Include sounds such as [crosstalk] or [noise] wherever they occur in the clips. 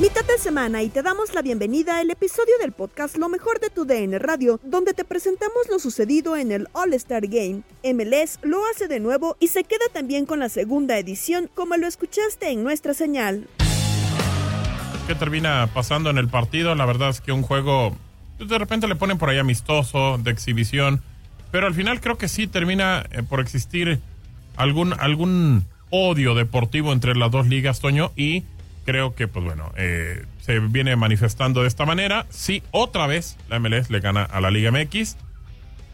Mitad de semana y te damos la bienvenida al episodio del podcast Lo mejor de tu DN Radio, donde te presentamos lo sucedido en el All-Star Game. MLS lo hace de nuevo y se queda también con la segunda edición, como lo escuchaste en nuestra señal. ¿Qué termina pasando en el partido? La verdad es que un juego pues, de repente le ponen por ahí amistoso, de exhibición, pero al final creo que sí termina eh, por existir algún, algún odio deportivo entre las dos ligas, Toño, y creo que, pues bueno, eh, se viene manifestando de esta manera. Sí, otra vez la MLS le gana a la Liga MX.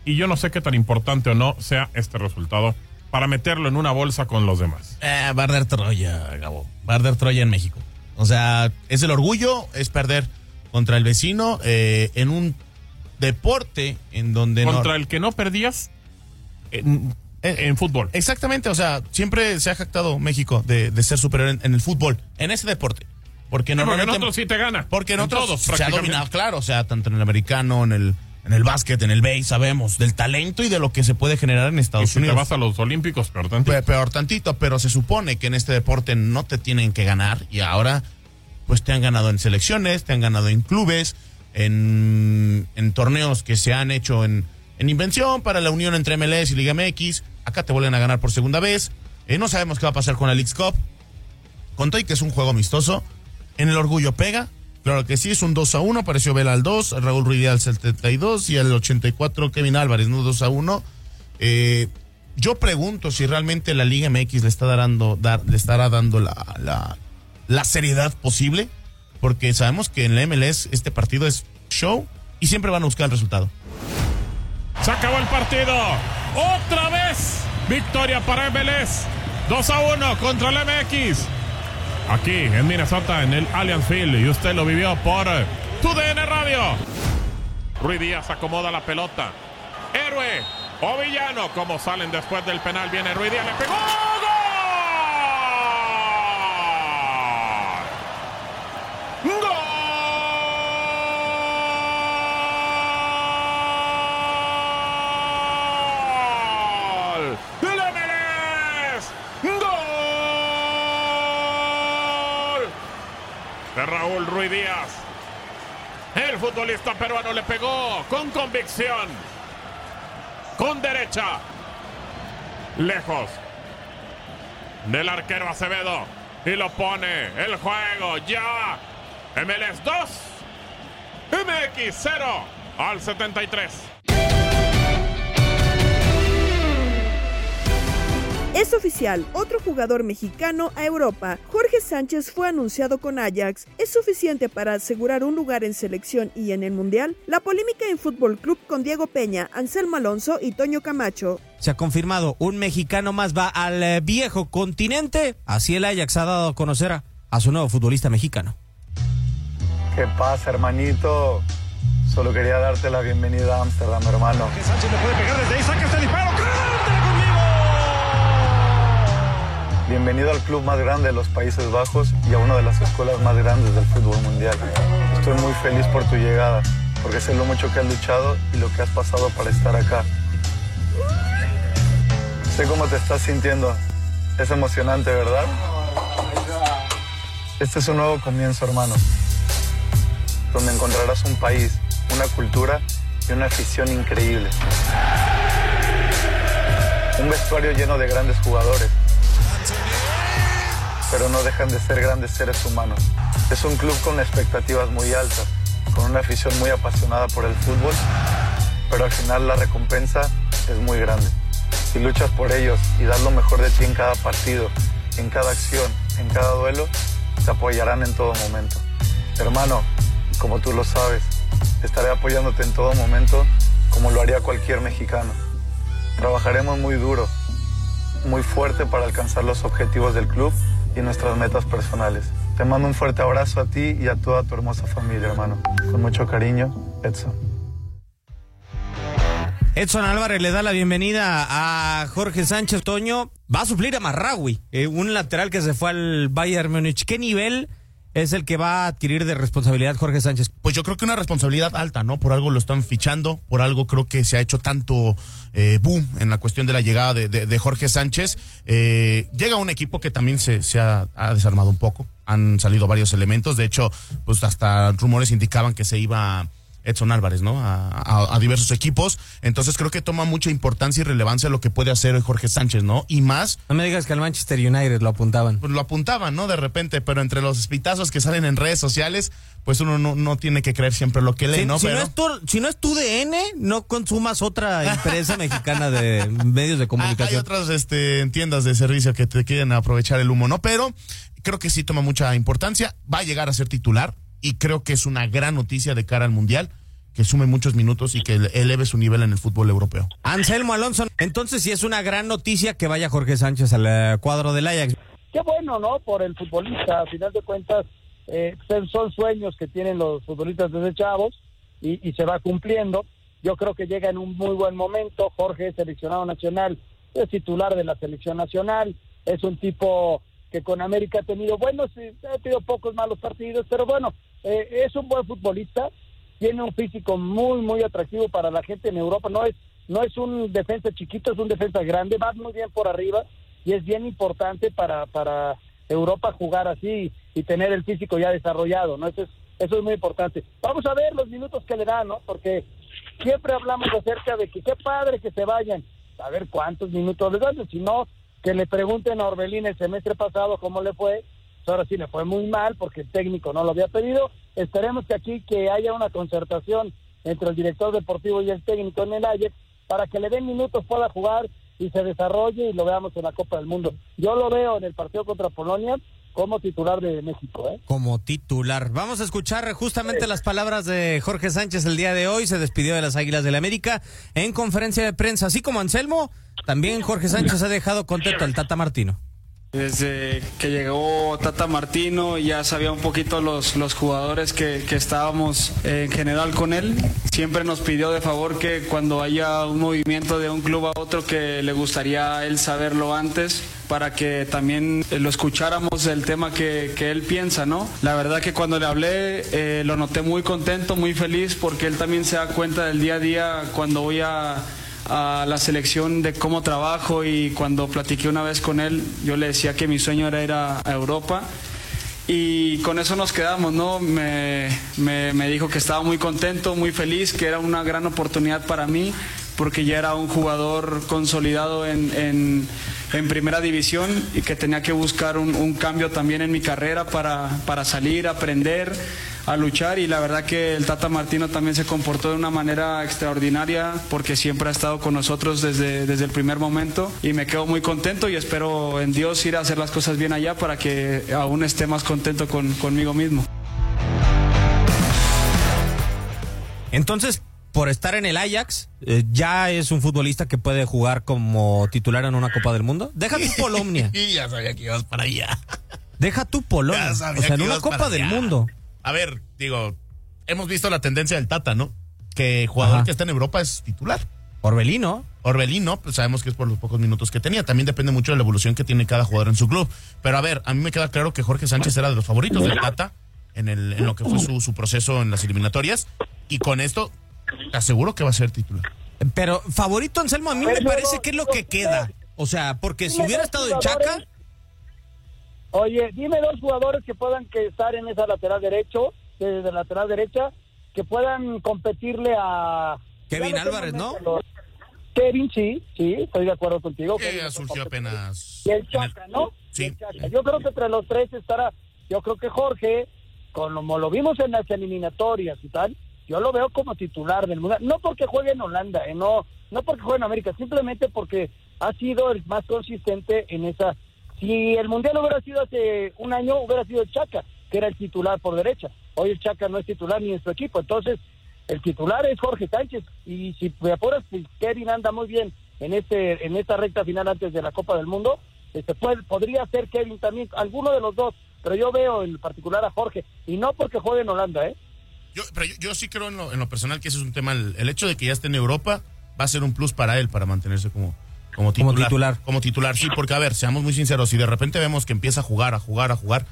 Y yo no sé qué tan importante o no sea este resultado para meterlo en una bolsa con los demás. Eh, Barder Troya, Gabo. Barder Troya en México. O sea, es el orgullo, es perder contra el vecino eh, en un deporte en donde Contra no... el que no perdías en, en fútbol. Exactamente, o sea, siempre se ha jactado México de, de ser superior en, en el fútbol, en ese deporte. Porque Porque en otros sí te gana. Porque en, En otros todos, se ha dominado, claro, o sea, tanto en el americano, en el, en el básquet, en el base, sabemos del talento y de lo que se puede generar en Y Estados si te Unidos. vas a los Olímpicos, peor tantito. Pe- peor tantito, pero se supone que en este deporte no te tienen que ganar y ahora pues te han ganado en selecciones, te han ganado en clubes, en, en torneos que se han hecho en, en invención para la unión entre MLS y Liga MX. Acá te vuelven a ganar por segunda vez. Eh, no sabemos qué va a pasar con la Leagues Cup. Con todo y que es un juego amistoso, en el orgullo pega. Claro que sí, es un 2 a 1, apareció Vela al 2, Raúl Ruiz al 72 y al 84 Kevin Álvarez, ¿no? 2 a 1. Eh, yo pregunto si realmente la Liga MX le está dando, le estará dando la, la, la seriedad posible, porque sabemos que en la MLS este partido es show y siempre van a buscar el resultado. Se acabó el partido. Otra vez. Victoria para MLS. 2 a 1 contra el MX. Aquí en Minnesota, en el Allianz Field. Y usted lo vivió por eh, tu DN Radio. Ruiz Díaz acomoda la pelota. Héroe o villano. Como salen después del penal. Viene Ruiz Díaz. Le pegó. ¡Gol! ¡Gol! ¡Gol! ¡El MLS! ¡Gol! De Raúl Ruiz Díaz. El futbolista peruano le pegó con convicción. Con derecha. Lejos. Del arquero Acevedo. Y lo pone. El juego ya. MLS 2. MX 0 al 73. Es oficial, otro jugador mexicano a Europa. Jorge Sánchez fue anunciado con Ajax. ¿Es suficiente para asegurar un lugar en selección y en el Mundial? La polémica en Fútbol Club con Diego Peña, Anselmo Alonso y Toño Camacho. Se ha confirmado, un mexicano más va al eh, viejo continente. Así el Ajax ha dado a conocer a, a su nuevo futbolista mexicano. ¿Qué pasa, hermanito? Solo quería darte la bienvenida a Ámsterdam, hermano. Que Sánchez le puede pegar desde ahí, saca este disparo. Bienvenido al club más grande de los Países Bajos y a una de las escuelas más grandes del fútbol mundial. Estoy muy feliz por tu llegada, porque sé lo mucho que has luchado y lo que has pasado para estar acá. Sé cómo te estás sintiendo. Es emocionante, ¿verdad? Este es un nuevo comienzo, hermano, donde encontrarás un país, una cultura y una afición increíble. Un vestuario lleno de grandes jugadores pero no dejan de ser grandes seres humanos. Es un club con expectativas muy altas, con una afición muy apasionada por el fútbol, pero al final la recompensa es muy grande. Si luchas por ellos y das lo mejor de ti en cada partido, en cada acción, en cada duelo, te apoyarán en todo momento. Hermano, como tú lo sabes, estaré apoyándote en todo momento como lo haría cualquier mexicano. Trabajaremos muy duro, muy fuerte para alcanzar los objetivos del club y nuestras metas personales. Te mando un fuerte abrazo a ti y a toda tu hermosa familia, hermano. Con mucho cariño, Edson. Edson Álvarez le da la bienvenida a Jorge Sánchez Toño. Va a suplir a Marraui, eh, un lateral que se fue al Bayern Múnich. ¿Qué nivel es el que va a adquirir de responsabilidad Jorge Sánchez? Pues yo creo que una responsabilidad alta, ¿no? Por algo lo están fichando, por algo creo que se ha hecho tanto eh, boom en la cuestión de la llegada de, de, Jorge Sánchez. Eh, llega un equipo que también se, se ha, desarmado un poco, han salido varios elementos, de hecho, pues hasta rumores indicaban que se iba Edson Álvarez, ¿no? A, a, a, diversos equipos. Entonces creo que toma mucha importancia y relevancia lo que puede hacer Jorge Sánchez, ¿no? Y más. No me digas que al Manchester United lo apuntaban. Pues lo apuntaban, ¿no? De repente, pero entre los espitazos que salen en redes sociales, pues uno no, no tiene que creer siempre lo que lee, ¿no? Si, pero... no es tu, si no es tu DN, no consumas otra empresa [laughs] mexicana de medios de comunicación. Hay otras este, tiendas de servicio que te quieren aprovechar el humo, ¿no? Pero creo que sí toma mucha importancia. Va a llegar a ser titular y creo que es una gran noticia de cara al Mundial que sume muchos minutos y que eleve su nivel en el fútbol europeo. Anselmo Alonso, entonces sí es una gran noticia que vaya Jorge Sánchez al cuadro del Ajax. Qué bueno, ¿no? Por el futbolista, a final de cuentas, eh, son sueños que tienen los futbolistas desde chavos y, y, se va cumpliendo. Yo creo que llega en un muy buen momento. Jorge es seleccionado nacional, es titular de la selección nacional, es un tipo que con América ha tenido buenos, ha tenido pocos malos partidos, pero bueno, eh, es un buen futbolista tiene un físico muy muy atractivo para la gente en Europa no es no es un defensa chiquito es un defensa grande va muy bien por arriba y es bien importante para para Europa jugar así y tener el físico ya desarrollado no eso es eso es muy importante. Vamos a ver los minutos que le dan no porque siempre hablamos acerca de que qué padre que se vayan. A ver cuántos minutos les dan si no que le pregunten a Orbelín el semestre pasado cómo le fue ahora sí le fue muy mal porque el técnico no lo había pedido. Esperemos que aquí que haya una concertación entre el director deportivo y el técnico en el Ajax para que le den minutos, pueda jugar y se desarrolle y lo veamos en la Copa del Mundo. Yo lo veo en el partido contra Polonia como titular de México. ¿eh? Como titular. Vamos a escuchar justamente sí. las palabras de Jorge Sánchez el día de hoy. Se despidió de las Águilas del la América en conferencia de prensa. Así como Anselmo, también Jorge Sánchez ha dejado contento al Tata Martino. Desde que llegó Tata Martino ya sabía un poquito los, los jugadores que, que estábamos en general con él. Siempre nos pidió de favor que cuando haya un movimiento de un club a otro que le gustaría a él saberlo antes para que también lo escucháramos el tema que, que él piensa, ¿no? La verdad que cuando le hablé eh, lo noté muy contento, muy feliz porque él también se da cuenta del día a día cuando voy a a la selección de cómo trabajo y cuando platiqué una vez con él, yo le decía que mi sueño era ir a, a Europa y con eso nos quedamos, ¿no? Me, me, me, dijo que estaba muy contento, muy feliz, que era una gran oportunidad para mí porque ya era un jugador consolidado en, en, primera división y que tenía que buscar un, un, cambio también en mi carrera para, para salir, aprender, a luchar y la verdad que el Tata Martino también se comportó de una manera extraordinaria porque siempre ha estado con nosotros desde, desde el primer momento y me quedo muy contento y espero en Dios ir a hacer las cosas bien allá para que aún esté más contento con, conmigo mismo. Entonces, por estar en el Ajax, eh, ya es un futbolista que puede jugar como titular en una Copa del Mundo. Deja tu [laughs] Polomnia. y [laughs] ya sabía que ibas para allá. Deja tu Polonia. O sea, en una Copa del Mundo. A ver, digo, hemos visto la tendencia del Tata, ¿no? Que jugador que está en Europa es titular. Orbelino. Orbelino, pues sabemos que es por los pocos minutos que tenía. También depende mucho de la evolución que tiene cada jugador en su club. Pero a ver, a mí me queda claro que Jorge Sánchez era de los favoritos del Tata en, el, en lo que fue su, su proceso en las eliminatorias. Y con esto, aseguro que va a ser titular. Pero favorito Anselmo, a mí me parece que es lo que queda. O sea, porque si hubiera estado en Chaca. Oye, dime dos jugadores que puedan que estar en esa lateral derecho, desde lateral derecha, que puedan competirle a Kevin Álvarez, ¿no? Kevin, sí, sí, estoy de acuerdo contigo. Que surgió apenas. Y el Chaca, ¿no? Sí. Yo creo que entre los tres estará, yo creo que Jorge, como lo vimos en las eliminatorias y tal, yo lo veo como titular del mundial, no porque juegue en Holanda, eh, no, no porque juegue en América, simplemente porque ha sido el más consistente en esa. Si el mundial hubiera sido hace un año, hubiera sido el Chaca, que era el titular por derecha. Hoy el Chaca no es titular ni en su equipo, entonces el titular es Jorge Sánchez y si me apuras, pues, Kevin anda muy bien en este en esta recta final antes de la Copa del Mundo. Este puede, podría ser Kevin también, alguno de los dos, pero yo veo en particular a Jorge y no porque juegue en Holanda, ¿eh? Yo, pero yo, sí creo en lo, en lo, personal que ese es un tema. El, hecho de que ya esté en Europa va a ser un plus para él para mantenerse como, como titular. Como titular. Como titular, sí, porque a ver, seamos muy sinceros, si de repente vemos que empieza a jugar, a jugar, a jugar,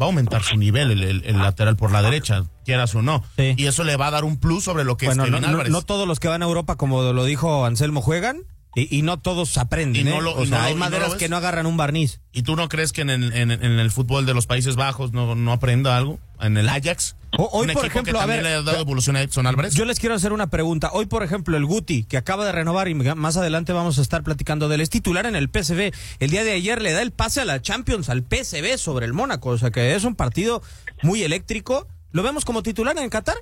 va a aumentar su nivel el, lateral por la derecha, quieras o no. Y eso le va a dar un plus sobre lo que es Kevin no, no, todos los que van a Europa, como lo dijo Anselmo, juegan. Y, no todos aprenden, ¿eh? o sea, hay maderas que no agarran un barniz. ¿Y tú no crees que en el, en, el fútbol de los Países Bajos no, no aprenda algo? ¿En el Ajax? hoy, por ejemplo, a ver, le ha dado evolución a Edson Álvarez. Yo les quiero hacer una pregunta. Hoy, por ejemplo, el Guti, que acaba de renovar y más adelante vamos a estar platicando del es titular en el PSV. El día de ayer le da el pase a la Champions al PSV sobre el Mónaco. O sea que es un partido muy eléctrico. ¿Lo vemos como titular en Qatar?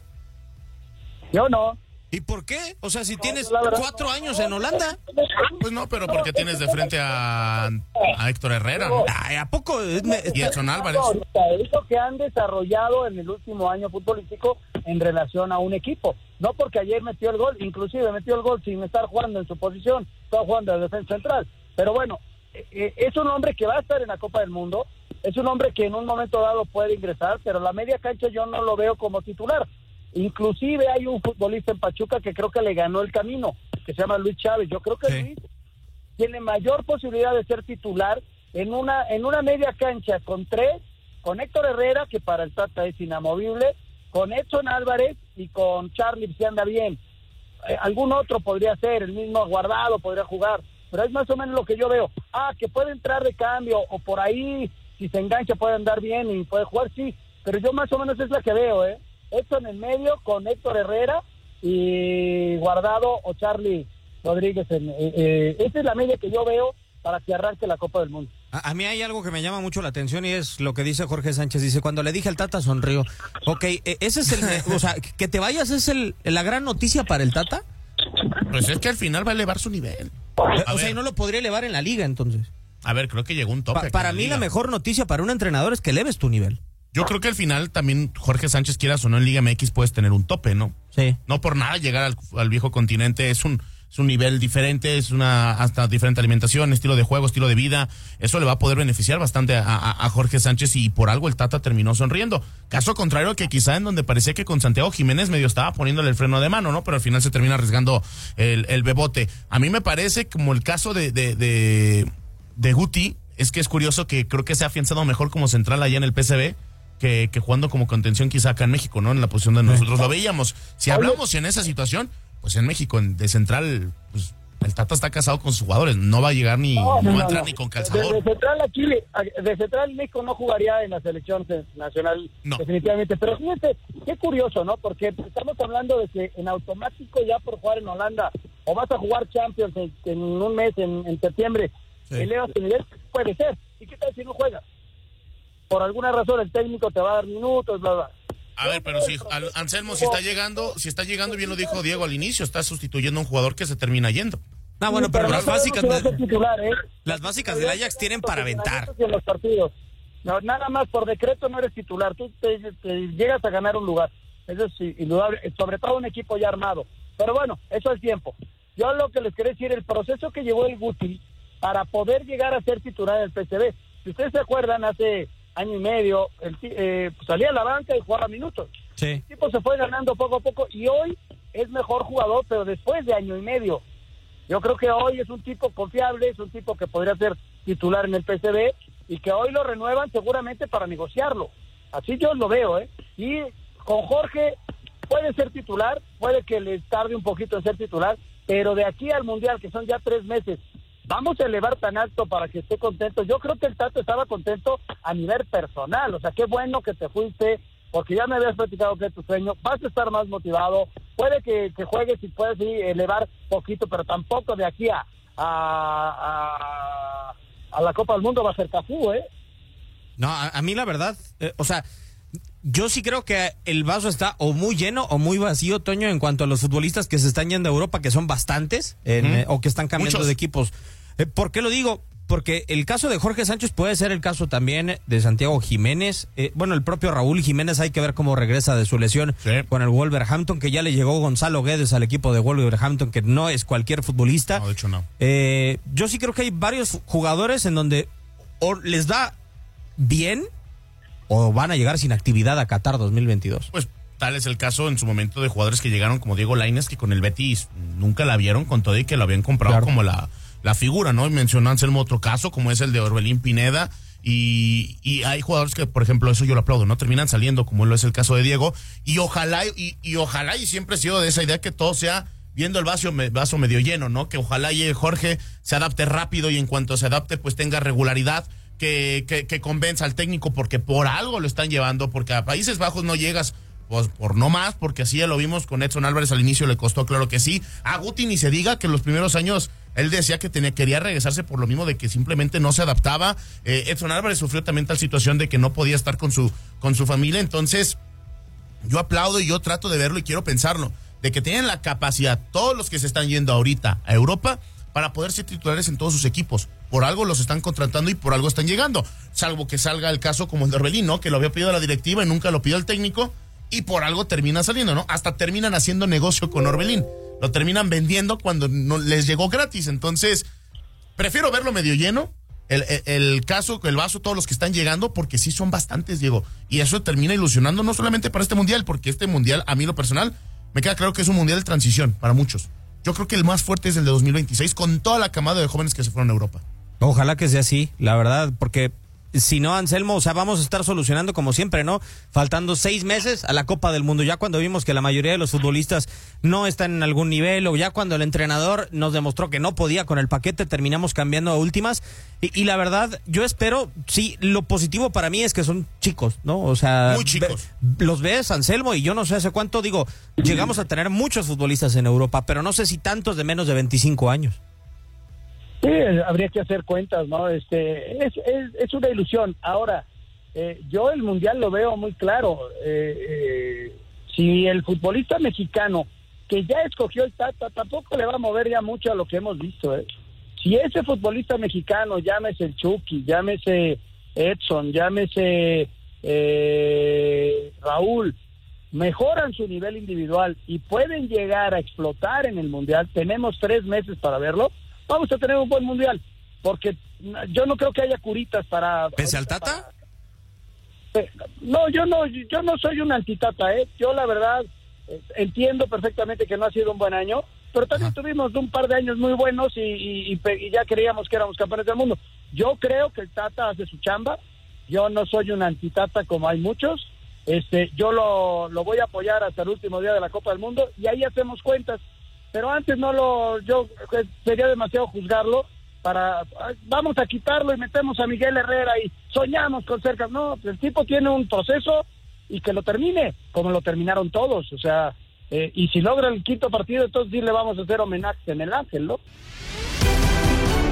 Yo no. ¿Y por qué? O sea, si tienes cuatro años en Holanda. Pues no, pero porque tienes de frente a, a Héctor Herrera. ¿A poco? y Edson Álvarez. Es lo que han desarrollado en el último año futbolístico en relación a un equipo. No porque ayer metió el gol, inclusive metió el gol sin estar jugando en su posición, estaba jugando de defensa central. Pero bueno, eh, eh, es un hombre que va a estar en la Copa del Mundo, es un hombre que en un momento dado puede ingresar, pero la media cancha yo no lo veo como titular. Inclusive hay un futbolista en Pachuca que creo que le ganó el camino, que se llama Luis Chávez. Yo creo que Luis tiene mayor posibilidad de ser titular en una en una media cancha con tres, con Héctor Herrera, que para el Tata es inamovible, con Edson Álvarez y con Charlie si anda bien. Eh, algún otro podría ser, el mismo guardado podría jugar, pero es más o menos lo que yo veo. Ah, que puede entrar de cambio o por ahí, si se engancha puede andar bien y puede jugar, sí, pero yo más o menos es la que veo, ¿eh? Esto en el medio con Héctor Herrera y Guardado o Charlie Rodríguez. En, eh, eh, esa es la media que yo veo para que arranque la Copa del Mundo. A, mí hay algo que me llama mucho la atención y es lo que dice Jorge Sánchez. Dice, cuando le dije al Tata sonrió. Ok, e, ese es el... o sea, que te vayas es el, la gran noticia para el Tata. Pues es que al final va a elevar su nivel. o sea, y no lo podría elevar en la liga entonces. A ver, creo que llegó un tope. para mí la mejor noticia para un entrenador es que eleves tu nivel. Yo creo que al final también Jorge Sánchez, quieras o no, en Liga MX puedes tener un tope, ¿no? Sí. No por nada llegar al, viejo continente es un, es un nivel diferente, es una hasta diferente alimentación, estilo de juego, estilo de vida. Eso le va a poder beneficiar bastante a, Jorge Sánchez y por algo el Tata terminó sonriendo. Caso contrario que quizá en donde parecía que con Santiago Jiménez medio estaba poniéndole el freno de mano, ¿no? Pero al final se termina arriesgando el, el bebote. A mí me parece como el caso de, de, de, de Guti, es que es curioso que creo que se ha afianzado mejor como central allá en el PCB que, jugando como contención quizá acá en México, ¿no? En la posición de nosotros lo veíamos. Si hablamos en esa situación, pues en México, de central, pues el Tata está casado con sus jugadores, no va a llegar ni, no, va a entrar ni con calzador. De, central aquí, de central México no jugaría en la selección nacional definitivamente, pero fíjate, qué curioso, ¿no? Porque estamos hablando de que en automático ya por jugar en Holanda, o vas a jugar Champions en, un mes, en, septiembre, sí. elevas tu nivel, puede ser. ¿Y qué tal si no juegas? Por alguna razón el técnico te va a dar minutos, bla, bla. A ver, pero si al- Anselmo, si está llegando, si está llegando, bien lo dijo Diego al inicio, está sustituyendo a un jugador que se termina yendo. Ah, bueno, pero las básicas, titular, ¿eh? las básicas del Ajax tienen para aventar. En los partidos. No, nada más por decreto no eres titular, tú te, te llegas a ganar un lugar. Eso es indudable, sobre todo un equipo ya armado. Pero bueno, eso es tiempo. Yo lo que les quería decir, el proceso que llevó el Guti para poder llegar a ser titular del PCB. Si ustedes se acuerdan, hace año y medio, el, eh, pues, salía a la banca y jugaba minutos. Sí. El tipo se fue ganando poco a poco y hoy es mejor jugador, pero después de año y medio. Yo creo que hoy es un tipo confiable, es un tipo que podría ser titular en el PCB y que hoy lo renuevan seguramente para negociarlo. Así yo lo veo, ¿eh? Y con Jorge puede ser titular, puede que le tarde un poquito en ser titular, pero de aquí al Mundial, que son ya tres meses, vamos a elevar tan alto para que esté contento. Yo creo que el Tato estaba contento a nivel personal, o sea, qué bueno que te fuiste, porque ya me habías platicado que es tu sueño, vas a estar más motivado, puede que, juegues y puedes elevar poquito, pero tampoco de aquí a, a, a, a la Copa del Mundo va a ser Cafú, ¿eh? No, a, a mí la verdad, eh, o sea, yo sí creo que el vaso está o muy lleno o muy vacío, Toño, en cuanto a los futbolistas que se están yendo a Europa, que son bastantes, en, eh, o que están cambiando Muchos. de equipos. Eh, ¿Por qué lo digo? Porque el caso de Jorge Sánchez puede ser el caso también de Santiago Jiménez. Eh, bueno, el propio Raúl Jiménez hay que ver cómo regresa de su lesión Sí. con el Wolverhampton, que ya le llegó Gonzalo Guedes al equipo de Wolverhampton, que no es cualquier futbolista. No, de hecho no. Eh, yo sí creo que hay varios jugadores en donde o les da bien o van a llegar sin actividad a Qatar 2022. Pues tal es el caso en su momento de jugadores que llegaron como Diego Lainez, que con el Betis nunca la vieron, con todo y que lo habían comprado Claro. como la, la figura, ¿no? Y mencionó Anselmo otro caso, como es el de Orbelín Pineda. Y, y hay jugadores que, por ejemplo, eso yo lo aplaudo, ¿no? Terminan saliendo, como lo es el caso de Diego. Y ojalá, y, y ojalá, y siempre he sido de esa idea que todo sea viendo el vaso, me- vaso medio lleno, ¿no? Que ojalá y Jorge se adapte rápido y en cuanto se adapte, pues tenga regularidad. Que, que, que convenza al técnico porque por algo lo están llevando, porque a Países Bajos no llegas pues por no más, porque así ya lo vimos con Edson Álvarez al inicio, le costó, claro que sí. A Guti ni se diga que los primeros años él decía que tenía, quería regresarse por lo mismo de que simplemente no se adaptaba. Eh, Edson Álvarez sufrió también tal situación de que no podía estar con su, con su familia, entonces yo aplaudo y yo trato de verlo y quiero pensarlo, de que tienen la capacidad, todos los que se están yendo ahorita a Europa, para poder ser titulares en todos sus equipos. Por algo los están contratando y por algo están llegando. Salvo que salga el caso como el de Orbelín, ¿no? Que lo había pedido la directiva y nunca lo pidió el técnico y por algo termina saliendo, ¿no? Hasta terminan haciendo negocio con Orbelín. Lo terminan vendiendo cuando no les llegó gratis. Entonces, prefiero verlo medio lleno. El, el- el caso, el vaso, todos los que están llegando, porque sí son bastantes, Diego. Y eso termina ilusionando no solamente para este mundial, porque este mundial, a mí lo personal, me queda claro que es un mundial de transición para muchos. Yo creo que el más fuerte es el de 2026, con toda la camada de jóvenes que se fueron a Europa. Ojalá que sea así, la verdad, porque si no, Anselmo, o sea, vamos a estar solucionando como siempre, ¿no? Faltando seis meses a la Copa del Mundo, ya cuando vimos que la mayoría de los futbolistas no están en algún nivel, o ya cuando el entrenador nos demostró que no podía con el paquete, terminamos cambiando a últimas. Y, y la verdad, yo espero, sí, lo positivo para mí es que son chicos, ¿no? O sea, Muy chicos. ve- los ves, Anselmo, y yo no sé hace cuánto, digo, llegamos a tener muchos futbolistas en Europa, pero no sé si tantos de menos de 25 años. Sí, habría que hacer cuentas, ¿no? Este, es, es, una ilusión. Ahora, eh, yo el mundial lo veo muy claro. Eh, eh, si el futbolista mexicano que ya escogió el Tata tampoco le va a mover ya mucho a lo que hemos visto. ¿eh? Si ese futbolista mexicano, llámese el Chucky, llámese Edson, llámese eh, Raúl, mejoran su nivel individual y pueden llegar a explotar en el mundial, tenemos tres meses para verlo, vamos a tener un buen mundial, porque yo no creo que haya curitas para... ¿Pese al Tata? No, yo no, yo no soy un antitata, ¿eh? Yo la verdad eh, entiendo perfectamente que no ha sido un buen año, pero también tuvimos un par de años muy buenos y, y- y ya creíamos que éramos campeones del mundo. Yo creo que el Tata hace su chamba, yo no soy un antitata como hay muchos, este, yo lo, lo voy a apoyar hasta el último día de la Copa del Mundo y ahí hacemos cuentas, pero antes no lo, yo eh, sería demasiado juzgarlo para vamos a quitarlo y metemos a Miguel Herrera y soñamos con cerca. No, el tipo tiene un proceso y que lo termine, como lo terminaron todos. O sea, eh, y si logra el quinto partido, entonces sí le vamos a hacer homenaje en el Ángel, ¿no?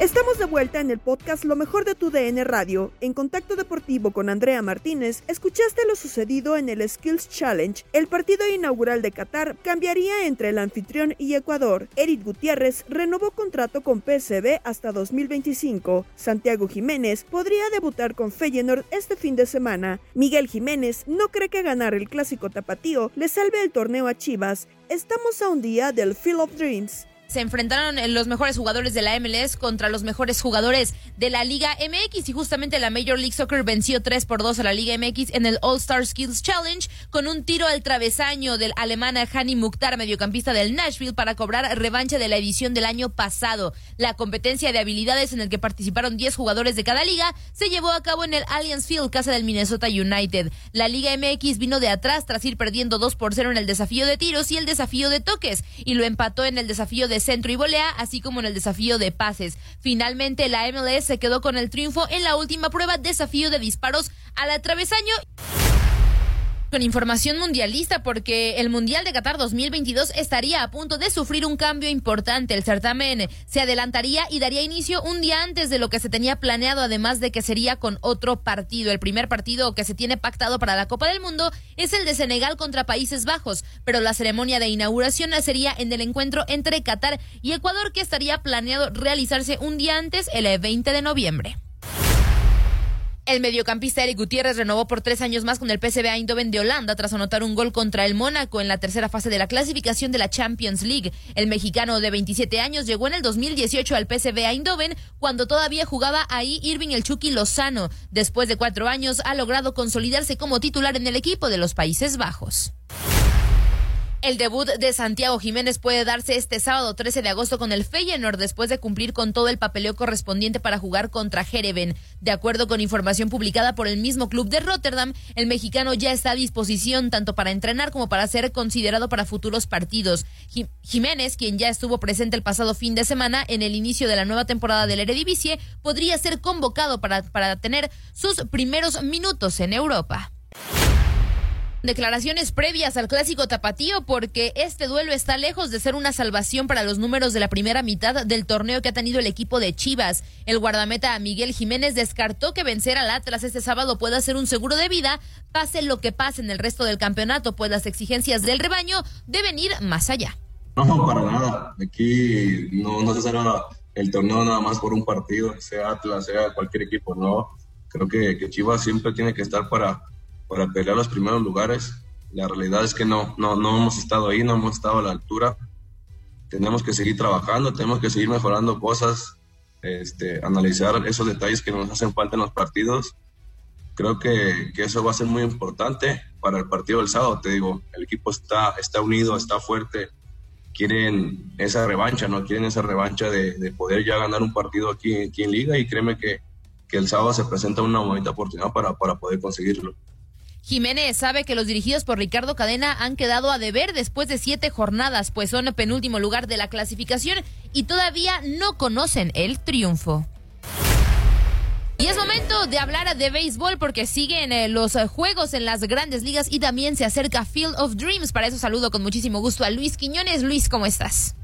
Estamos de vuelta en el podcast Lo mejor de tu DN Radio. En contacto deportivo con Andrea Martínez, escuchaste lo sucedido en el Skills Challenge. El partido inaugural de Qatar cambiaría entre el anfitrión y Ecuador. Eric Gutiérrez renovó contrato con PSB hasta 2025. Santiago Jiménez podría debutar con Feyenoord este fin de semana. Miguel Jiménez no cree que ganar el clásico tapatío le salve el torneo a Chivas. Estamos a un día del Field of Dreams se enfrentaron los mejores jugadores de la MLS contra los mejores jugadores de la Liga MX y justamente la Major League Soccer venció 3 por 2 a la Liga MX en el All Star Skills Challenge con un tiro al travesaño del alemán Hani Mukhtar, mediocampista del Nashville, para cobrar revancha de la edición del año pasado. La competencia de habilidades en el que participaron 10 jugadores de cada liga se llevó a cabo en el Allianz Field, casa del Minnesota United. La Liga MX vino de atrás tras ir perdiendo 2 por 0 en el desafío de tiros y el desafío de toques y lo empató en el desafío de centro y volea, así como en el desafío de pases. Finalmente, la MLS se quedó con el triunfo en la última prueba, desafío de disparos al travesaño con información mundialista porque el Mundial de Qatar 2022 estaría a punto de sufrir un cambio importante. El certamen se adelantaría y daría inicio un día antes de lo que se tenía planeado, además de que sería con otro partido. El primer partido que se tiene pactado para la Copa del Mundo es el de Senegal contra Países Bajos, pero la ceremonia de inauguración sería en el encuentro entre Qatar y Ecuador que estaría planeado realizarse un día antes, el 20 de noviembre. El mediocampista Eric Gutiérrez renovó por tres años más con el PSV Eindhoven de Holanda tras anotar un gol contra el Mónaco en la tercera fase de la clasificación de la Champions League. El mexicano de 27 años llegó en el 2018 al PSV Eindhoven cuando todavía jugaba ahí Irving el Chucky Lozano. Después de cuatro años ha logrado consolidarse como titular en el equipo de los Países Bajos. El debut de Santiago Jiménez puede darse este sábado 13 de agosto con el Feyenoord después de cumplir con todo el papeleo correspondiente para jugar contra Jereven. De acuerdo con información publicada por el mismo club de Rotterdam, el mexicano ya está a disposición tanto para entrenar como para ser considerado para futuros partidos. Jiménez, quien ya estuvo presente el pasado fin de semana en el inicio de la nueva temporada del Eredivisie, podría ser convocado para, para tener sus primeros minutos en Europa declaraciones previas al clásico tapatío porque este duelo está lejos de ser una salvación para los números de la primera mitad del torneo que ha tenido el equipo de Chivas. El guardameta Miguel Jiménez descartó que vencer al Atlas este sábado pueda ser un seguro de vida, pase lo que pase en el resto del campeonato, pues las exigencias del rebaño deben ir más allá. No, para nada. Aquí no, se será el torneo nada más por un partido, sea Atlas, sea cualquier equipo, no. Creo que, que Chivas siempre tiene que estar para para pelear los primeros lugares. La realidad es que no, no, no hemos estado ahí, no hemos estado a la altura. Tenemos que seguir trabajando, tenemos que seguir mejorando cosas, este, analizar esos detalles que nos hacen falta en los partidos. Creo que, que, eso va a ser muy importante para el partido del sábado. Te digo, el equipo está, está unido, está fuerte. Quieren esa revancha, ¿no? Quieren esa revancha de, de poder ya ganar un partido aquí, aquí en Liga y créeme que, que el sábado se presenta una bonita oportunidad para, para poder conseguirlo. Jiménez sabe que los dirigidos por Ricardo Cadena han quedado a deber después de siete jornadas, pues son penúltimo lugar de la clasificación y todavía no conocen el triunfo. Y es momento de hablar de béisbol porque siguen eh, los juegos en las grandes ligas y también se acerca Field of Dreams. Para eso saludo con muchísimo gusto a Luis Quiñones. Luis, ¿cómo estás?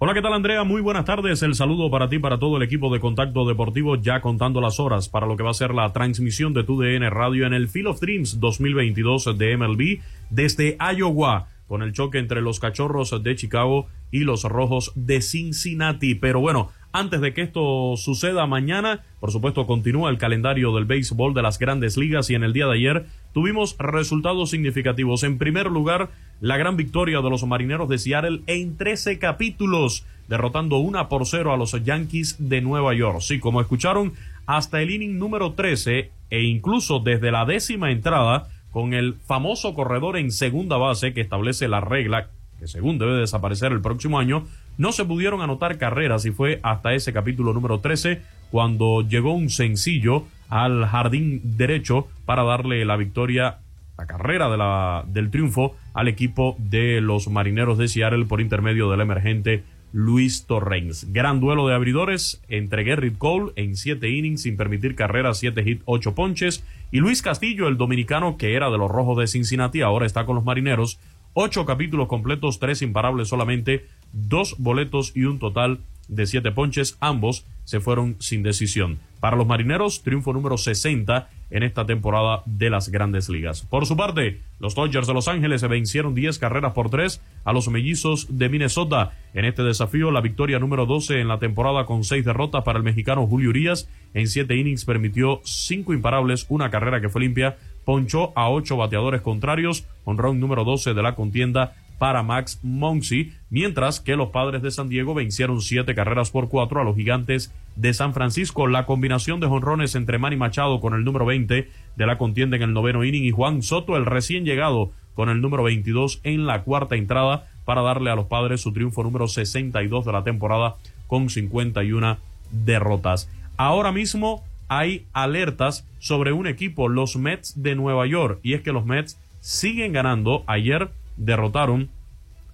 Hola, ¿qué tal Andrea? Muy buenas tardes. El saludo para ti, para todo el equipo de Contacto Deportivo, ya contando las horas para lo que va a ser la transmisión de tu DN Radio en el Field of Dreams 2022 de MLB desde Iowa, con el choque entre los Cachorros de Chicago y los Rojos de Cincinnati. Pero bueno, antes de que esto suceda mañana, por supuesto, continúa el calendario del béisbol de las grandes ligas y en el día de ayer tuvimos resultados significativos. En primer lugar, la gran victoria de los marineros de Seattle en 13 capítulos, derrotando una por cero a los Yankees de Nueva York. Sí, como escucharon, hasta el inning número 13 e incluso desde la décima entrada, con el famoso corredor en segunda base que establece la regla que según debe desaparecer el próximo año, no se pudieron anotar carreras y fue hasta ese capítulo número 13 cuando llegó un sencillo al jardín derecho para darle la victoria, la carrera de la, del triunfo al equipo de los marineros de Seattle por intermedio del emergente Luis Torrens. Gran duelo de abridores entre Gerrit Cole en siete innings sin permitir carreras, siete hits, ocho ponches. Y Luis Castillo, el dominicano que era de los Rojos de Cincinnati, ahora está con los marineros. Ocho capítulos completos, tres imparables solamente, dos boletos y un total de siete ponches, ambos se fueron sin decisión. Para los marineros, triunfo número 60 en esta temporada de las grandes ligas. Por su parte, los Dodgers de Los Ángeles se vencieron 10 carreras por 3 a los mellizos de Minnesota. En este desafío, la victoria número 12 en la temporada con 6 derrotas para el mexicano Julio Urias. En 7 innings permitió 5 imparables, una carrera que fue limpia, ponchó a 8 bateadores contrarios, honrón número 12 de la contienda para Max Monsi, mientras que los padres de San Diego vencieron siete carreras por cuatro a los gigantes de San Francisco. La combinación de jonrones entre Manny Machado con el número 20 de la contienda en el noveno inning y Juan Soto, el recién llegado, con el número 22 en la cuarta entrada para darle a los padres su triunfo número 62 de la temporada con 51 derrotas. Ahora mismo hay alertas sobre un equipo, los Mets de Nueva York, y es que los Mets siguen ganando. Ayer derrotaron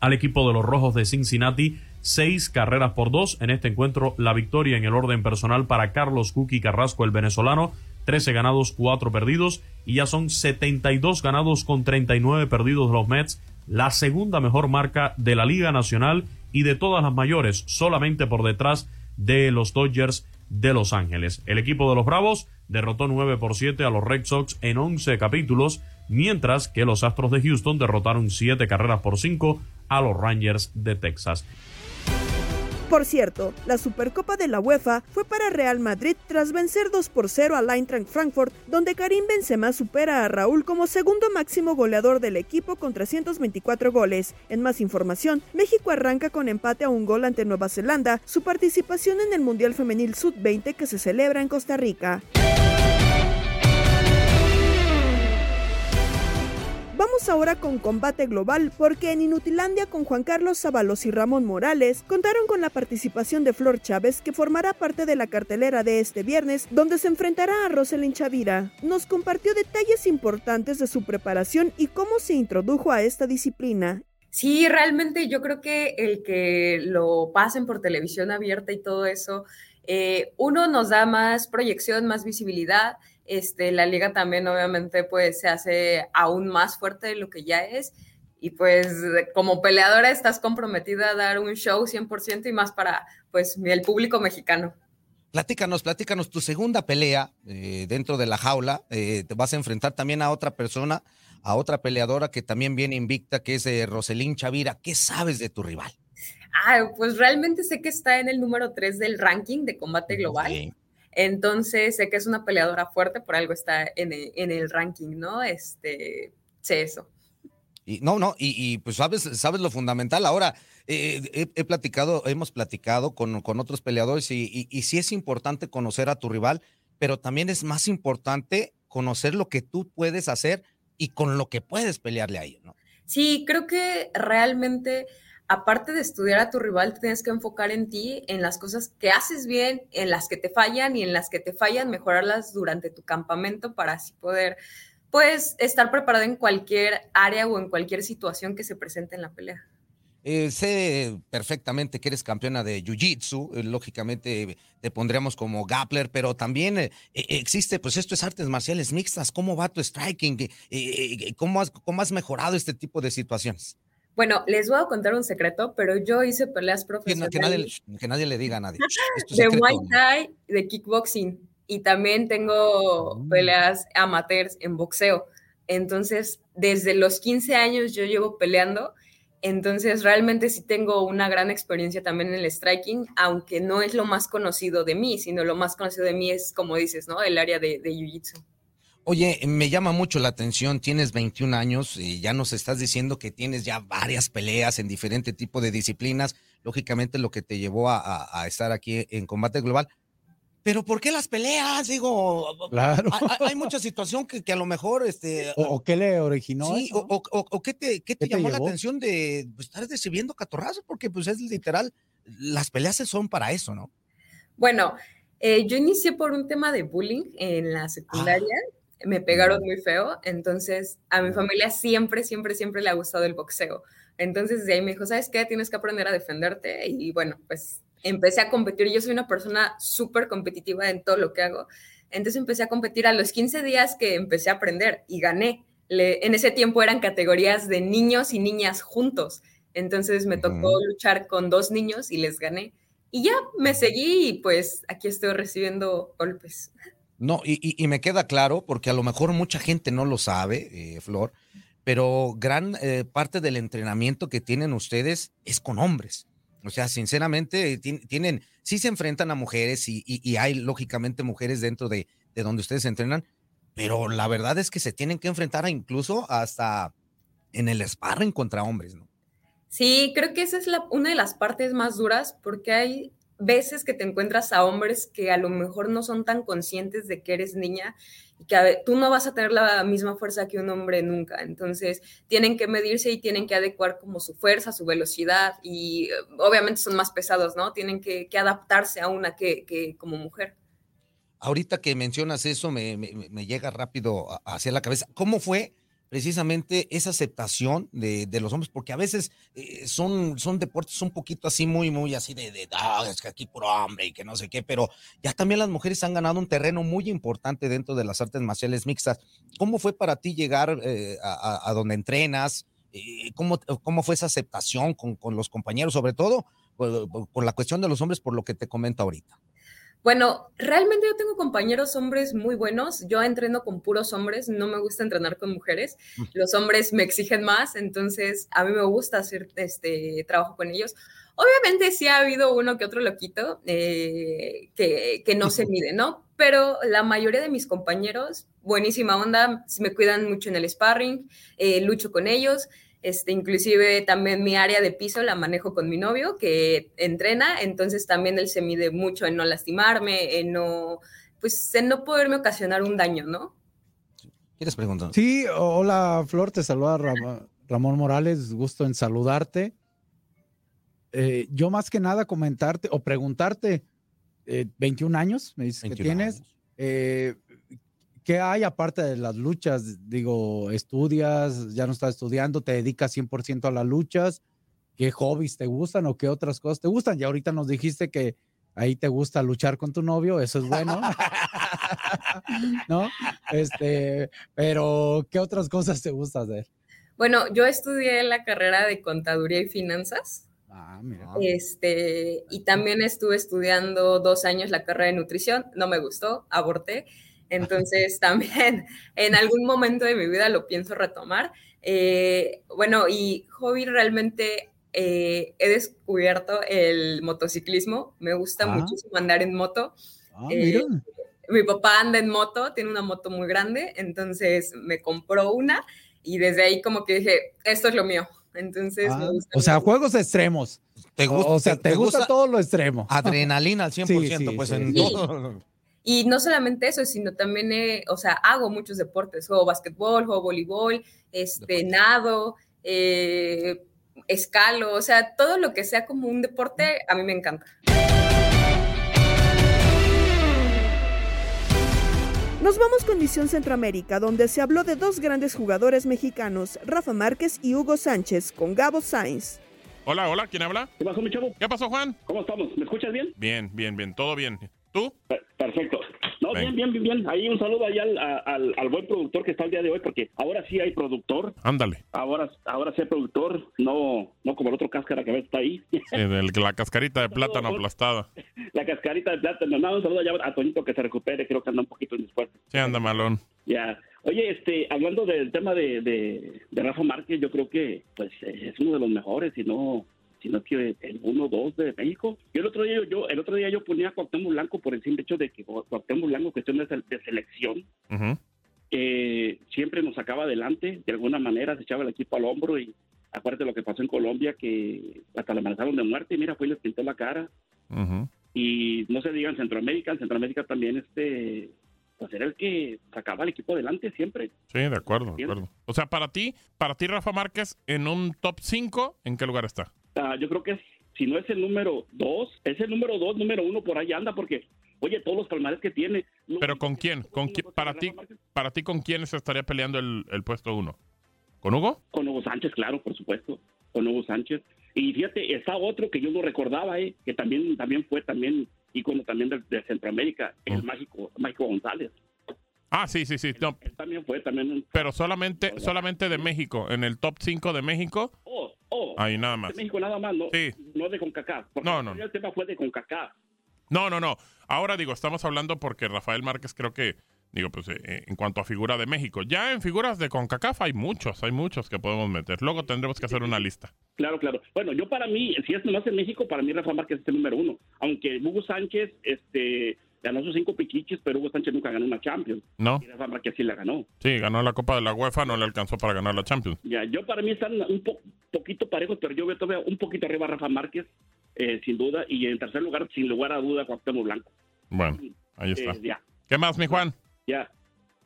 al equipo de los Rojos de Cincinnati seis carreras por dos. En este encuentro, la victoria en el orden personal para Carlos Cookie Carrasco, el venezolano. 13 ganados, 4 perdidos. Y ya son 72 ganados con 39 perdidos los Mets. La segunda mejor marca de la Liga Nacional y de todas las mayores, solamente por detrás de los Dodgers de Los Ángeles. El equipo de los Bravos derrotó 9 por 7 a los Red Sox en 11 capítulos mientras que los Astros de Houston derrotaron siete carreras por cinco a los Rangers de Texas. Por cierto, la Supercopa de la UEFA fue para Real Madrid tras vencer 2 por 0 al Eintracht Frankfurt, donde Karim Benzema supera a Raúl como segundo máximo goleador del equipo con 324 goles. En más información, México arranca con empate a un gol ante Nueva Zelanda, su participación en el Mundial Femenil Sub-20 que se celebra en Costa Rica. Vamos ahora con combate global, porque en Inutilandia con Juan Carlos Sábalos y Ramón Morales contaron con la participación de Flor Chávez, que formará parte de la cartelera de este viernes, donde se enfrentará a Roselyn Chavira. Nos compartió detalles importantes de su preparación y cómo se introdujo a esta disciplina. Sí, realmente yo creo que el que lo pasen por televisión abierta y todo eso, eh, uno nos da más proyección, más visibilidad este, la liga también obviamente pues se hace aún más fuerte de lo que ya es y pues como peleadora estás comprometida a dar un show 100% y más para pues el público mexicano. Platícanos, platícanos tu segunda pelea eh, dentro de la jaula. Eh, te vas a enfrentar también a otra persona, a otra peleadora que también viene invicta, que es eh, Roselín Chavira. ¿Qué sabes de tu rival? Ah, pues realmente sé que está en el número 3 del ranking de combate global. Entonces, sé que es una peleadora fuerte, por algo está en el, ranking, ¿no? Este, sé eso. Y, no, no, y, pues sabes, sabes lo fundamental. Ahora, eh, he, platicado, hemos platicado con, otros peleadores y, y, sí es importante conocer a tu rival, pero también es más importante conocer lo que tú puedes hacer y con lo que puedes pelearle a ellos, ¿no? Sí, creo que realmente aparte de estudiar a tu rival, tienes que enfocar en ti, en las cosas que haces bien, en las que te fallan y en las que te fallan, mejorarlas durante tu campamento para así poder, pues, estar preparado en cualquier área o en cualquier situación que se presente en la pelea. Eh, sé perfectamente que eres campeona de Jiu-Jitsu, eh, lógicamente te pondríamos como Gappler, pero también eh, existe, pues esto es artes marciales mixtas, ¿cómo va tu striking? ¿Cómo has, ¿Cómo has mejorado este tipo de situaciones? Bueno, les voy a contar un secreto, pero yo hice peleas profesionales. Que, nadie, le diga a nadie. [laughs] de Muay Thai, de kickboxing. Y también tengo mm. peleas amateurs en boxeo. Entonces, desde los 15 años yo llevo peleando. Entonces, realmente sí tengo una gran experiencia también en el striking, aunque no es lo más conocido de mí, sino lo más conocido de mí es, como dices, ¿no? El área de, de Jiu-Jitsu. Oye, me llama mucho la atención, tienes 21 años y ya nos estás diciendo que tienes ya varias peleas en diferente tipo de disciplinas, lógicamente lo que te llevó a, a- a estar aquí en combate global. Pero ¿por qué las peleas? Digo, [laughs] Claro. hay, hay mucha situación que, que a lo mejor, este, ¿O, o qué le originó? sí, eso? o, o- o- qué te, qué te ¿Qué te llamó la atención de pues, estar recibiendo catorrazos? Porque pues es literal, las peleas son para eso, ¿no? Bueno, eh, yo inicié por un tema de bullying en la secundaria. Me pegaron muy feo, entonces a mi familia siempre, siempre, siempre le ha gustado el boxeo. Entonces de ahí me dijo, ¿sabes qué? Tienes que aprender a defenderte. Y bueno, pues empecé a competir. Yo soy una persona súper competitiva en todo lo que hago. Entonces empecé a competir a los 15 días que empecé a aprender y gané. Le- en ese tiempo eran categorías de niños y niñas juntos. Entonces me tocó luchar con dos niños y les gané. Y ya me seguí y pues aquí estoy recibiendo golpes. No, y, y- me queda claro, porque a lo mejor mucha gente no lo sabe, eh, Flor, pero gran eh, parte del entrenamiento que tienen ustedes es con hombres. O sea, sinceramente, tien- tienen, sí se enfrentan a mujeres y, y- y hay lógicamente mujeres dentro de, de donde ustedes entrenan, pero la verdad es que se tienen que enfrentar a incluso hasta en el sparring contra hombres, ¿no? Sí, creo que esa es la, una de las partes más duras porque hay veces que te encuentras a hombres que a lo mejor no son tan conscientes de que eres niña y que tú no vas a tener la misma fuerza que un hombre nunca. Entonces tienen que medirse y tienen que adecuar como su fuerza, su velocidad y eh, obviamente son más pesados, ¿no? Tienen que, adaptarse a una que, como mujer. Ahorita que mencionas eso, me, me- me- llega rápido hacia la cabeza. ¿Cómo fue precisamente esa aceptación de, de los hombres? Porque a veces eh, son, son deportes un poquito así, muy, muy así de, de "Ah, es que aquí puro hombre y que no sé qué, pero ya también las mujeres han ganado un terreno muy importante dentro de las artes marciales mixtas. ¿Cómo fue para ti llegar eh, a, donde entrenas? Eh, ¿Cómo, ¿Cómo fue esa aceptación con, con los compañeros, sobre todo por- por- con la cuestión de los hombres, por lo que te comento ahorita? Bueno, realmente yo tengo compañeros hombres muy buenos. Yo entreno con puros hombres, no me gusta entrenar con mujeres. Los hombres me exigen más, entonces a mí me gusta hacer este trabajo con ellos. Obviamente sí ha habido uno que otro loquito eh, que, que no se mide, ¿no? Pero la mayoría de mis compañeros, buenísima onda, me cuidan mucho en el sparring, eh, lucho con ellos. Este, inclusive también mi área de piso la manejo con mi novio que entrena, entonces también él se mide mucho en no lastimarme, en no, pues en no poderme ocasionar un daño, ¿no? ¿Quieres preguntar? Sí, hola Flor, te saluda Ram- Ramón Morales, gusto en saludarte. Eh, yo más que nada comentarte o preguntarte, eh, 21 años, me dices que 21 tienes, eh, ¿qué hay aparte de las luchas? Digo, estudias, ya no estás estudiando, te dedicas 100% a las luchas, ¿qué hobbies te gustan o qué otras cosas te gustan? Ya ahorita nos dijiste que ahí te gusta luchar con tu novio, eso es bueno. [laughs] ¿No? Este, pero ¿qué otras cosas te gusta hacer? Bueno, yo estudié la carrera de contaduría y finanzas. Ah, mira. Este, y también estuve estudiando dos años la carrera de nutrición, no me gustó, aborté. Entonces [laughs] también en algún momento de mi vida lo pienso retomar. Eh, bueno, y hobby realmente eh, he descubierto el motociclismo, me gusta Ah. muchísimo andar en moto. Ah, Eh, mi papá anda en moto, tiene una moto muy grande, entonces me compró una y desde ahí como que dije, esto es lo mío. Entonces Ah, me gusta o sea, mucho. juegos extremos. ¿Te gusta- o sea, te- gusta, gusta todo lo extremo. Adrenalina al 100%, [laughs] Sí, sí, pues sí, en sí. todo. Y no solamente eso, sino también, eh, o sea, hago muchos deportes, juego básquetbol, juego voleibol, este, nado, eh, escalo, o sea, todo lo que sea como un deporte, a mí me encanta. Nos vamos con Misión Centroamérica, donde se habló de dos grandes jugadores mexicanos, Rafa Márquez y Hugo Sánchez, con Gabo Sainz. Hola, hola, ¿quién habla? ¿Qué pasó, mi chavo? ¿Qué pasó, Juan? ¿Cómo estamos? ¿Me escuchas bien? Bien, bien, bien, todo bien. Perfecto. No, bien, bien, bien, bien. Ahí un saludo ahí al, a- al, al buen productor que está el día de hoy, porque ahora sí hay productor. Ándale. Ahora, ahora sí hay productor, no, no como el otro cáscara que a veces está ahí. El- la cascarita de [laughs] plátano aplastada. La cascarita de plátano. No, un saludo allá a Toñito que se recupere, creo que anda un poquito indispuesto. Sí, anda malón. Ya. Oye, este, hablando del tema de, de, de Rafa Márquez, yo creo que pues eh, es uno de los mejores, si no, si no que el 1-2 de México. Yo el otro día yo, el otro día yo ponía a Cuauhtémoc Blanco por el simple hecho de que Cuauhtémoc Blanco cuestión de, se- de selección eh, siempre nos sacaba adelante, de alguna manera se echaba el equipo al hombro y acuérdate lo que pasó en Colombia, que hasta la amenazaron de muerte, y mira, fue y les pintó la cara. Y no se diga en Centroamérica, en Centroamérica también este, pues era el que sacaba al equipo adelante siempre. Sí, de acuerdo, de acuerdo. O sea, para ti, para ti Rafa Márquez, en un top 5, ¿en qué lugar está? Ah, yo creo que es, si no es el número dos, es el número dos, número uno, por ahí anda, porque, oye, todos los palmares que tiene. no- ¿Pero con quién? ¿Con quién? Para ti, para ti, ¿con quién se estaría peleando el, el puesto 1? ¿Con Hugo? Con Hugo Sánchez, claro, por supuesto, con Hugo Sánchez. Y fíjate, está otro que yo no recordaba, eh, que también también fue también ícono también de, de Centroamérica, el mágico, Mágico González. Ah, sí, sí, sí. No, Él también fue también un... pero solamente, solamente de México. En el top 5 de México, Oh, oh, ahí nada más. de México nada más, no, Sí. no de CONCACAF. No, no. el tema fue de CONCACAF. No, no, no. Ahora digo, estamos hablando porque Rafael Márquez creo que, digo, pues eh, en cuanto a figura de México. Ya en figuras de CONCACAF hay muchos, hay muchos que podemos meter. Luego tendremos que hacer una lista. Claro, claro. Bueno, yo para mí, si es nomás en México, para mí Rafa Márquez es el número uno. Aunque Hugo Sánchez este, ganó sus cinco pichiches, pero Hugo Sánchez nunca ganó una Champions. ¿No? Y Rafa Márquez sí la ganó. Sí, ganó la Copa de la UEFA, no le alcanzó para ganar la Champions. Ya, yo para mí están un po- poquito parejos, pero yo veo todavía un poquito arriba a Rafa Márquez, eh, sin duda. Y en tercer lugar, sin lugar a duda, Cuauhtémoc Blanco. Bueno, ahí está. Eh, ya, ¿Qué más, mi Juan? Ya.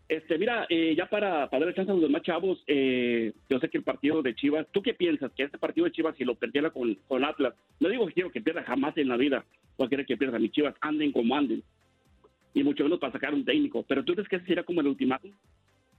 Este, mira, eh, ya para, para darle chance a los demás chavos, eh, yo sé que el partido de Chivas, ¿tú qué piensas? Que este partido de Chivas, si lo perdiera con, con Atlas, no digo que quiero que pierda jamás en la vida, quiero que pierda mis Chivas, anden como anden, y mucho menos para sacar un técnico, pero ¿tú crees que ese sería como el ultimátum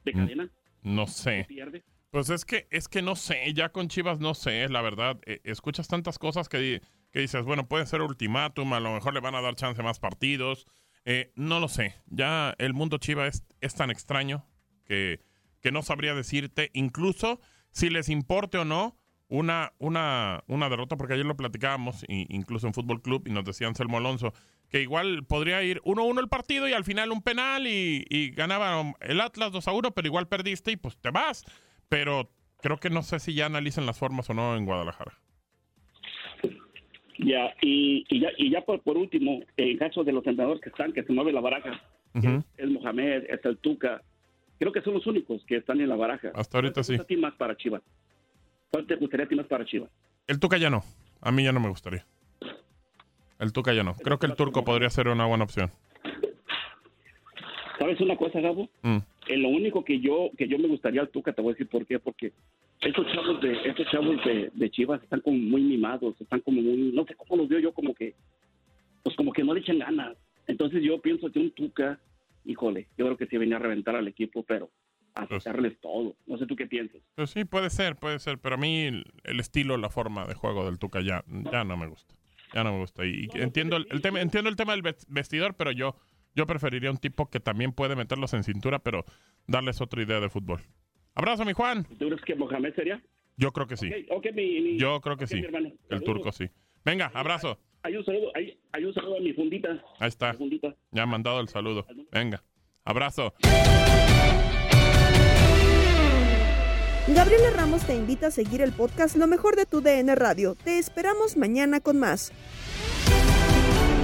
de cadena? No sé. ¿Pierde? Pues es que, es que no sé, ya con Chivas no sé, la verdad. Eh, escuchas tantas cosas que, que dices, bueno, puede ser ultimátum, a lo mejor le van a dar chance a más partidos. Eh, no lo sé. Ya el mundo Chiva es, tan extraño que, que no sabría decirte, incluso si les importe o no, una, una, una derrota, porque ayer lo platicábamos, incluso en Fútbol Club, y nos decía Anselmo Alonso, que igual podría ir 1-1 el partido y al final un penal y, y ganaba el Atlas 2-1, pero igual perdiste y pues te vas. Pero creo que no sé si ya analicen las formas o no en Guadalajara. Ya, y, y ya, y ya por, por último, en caso de los entrenadores que están, que se mueve la baraja, es Mohamed, es el Tuca, creo que son los únicos que están en la baraja. Hasta ahorita ¿Cuál te sí. gusta a ti más para Chivas? ¿Cuál te gustaría a ti más para Chivas? El Tuca ya no. A mí ya no me gustaría. El Tuca ya no. Creo que el Turco podría ser una buena opción. ¿Sabes una cosa, Gabo? Mm. En lo único que yo que yo me gustaría al Tuca, te voy a decir por qué, porque estos chavos de estos chavos de, de Chivas están como muy mimados, están como muy, no sé cómo los veo yo, como que, pues como que no le echan ganas. Entonces yo pienso que un Tuca, híjole, yo creo que sí venía a reventar al equipo, pero a quitarles todo. No sé tú qué piensas. Pues sí, puede ser, puede ser. Pero a mí el, el estilo, la forma de juego del Tuca ya, ya no me gusta. Ya no me gusta. Y entiendo el, el tema, entiendo el tema del ves- vestidor, pero yo, yo preferiría un tipo que también puede meterlos en cintura, pero darles otra idea de fútbol. Abrazo, mi Juan. ¿Tú crees que Mohamed sería? Yo creo que sí. Mi, mi- Yo creo que sí. mi hermano. El Saludos. turco sí. Venga, abrazo. Hay un saludo, hay, hay un saludo a mi fundita. Ahí está. Fundita. Ya han mandado el saludo. Venga, abrazo. Gabriela Ramos te invita a seguir el podcast Lo mejor de tu DN Radio. Te esperamos mañana con más.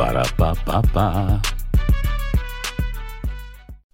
Para, pa, pa, pa.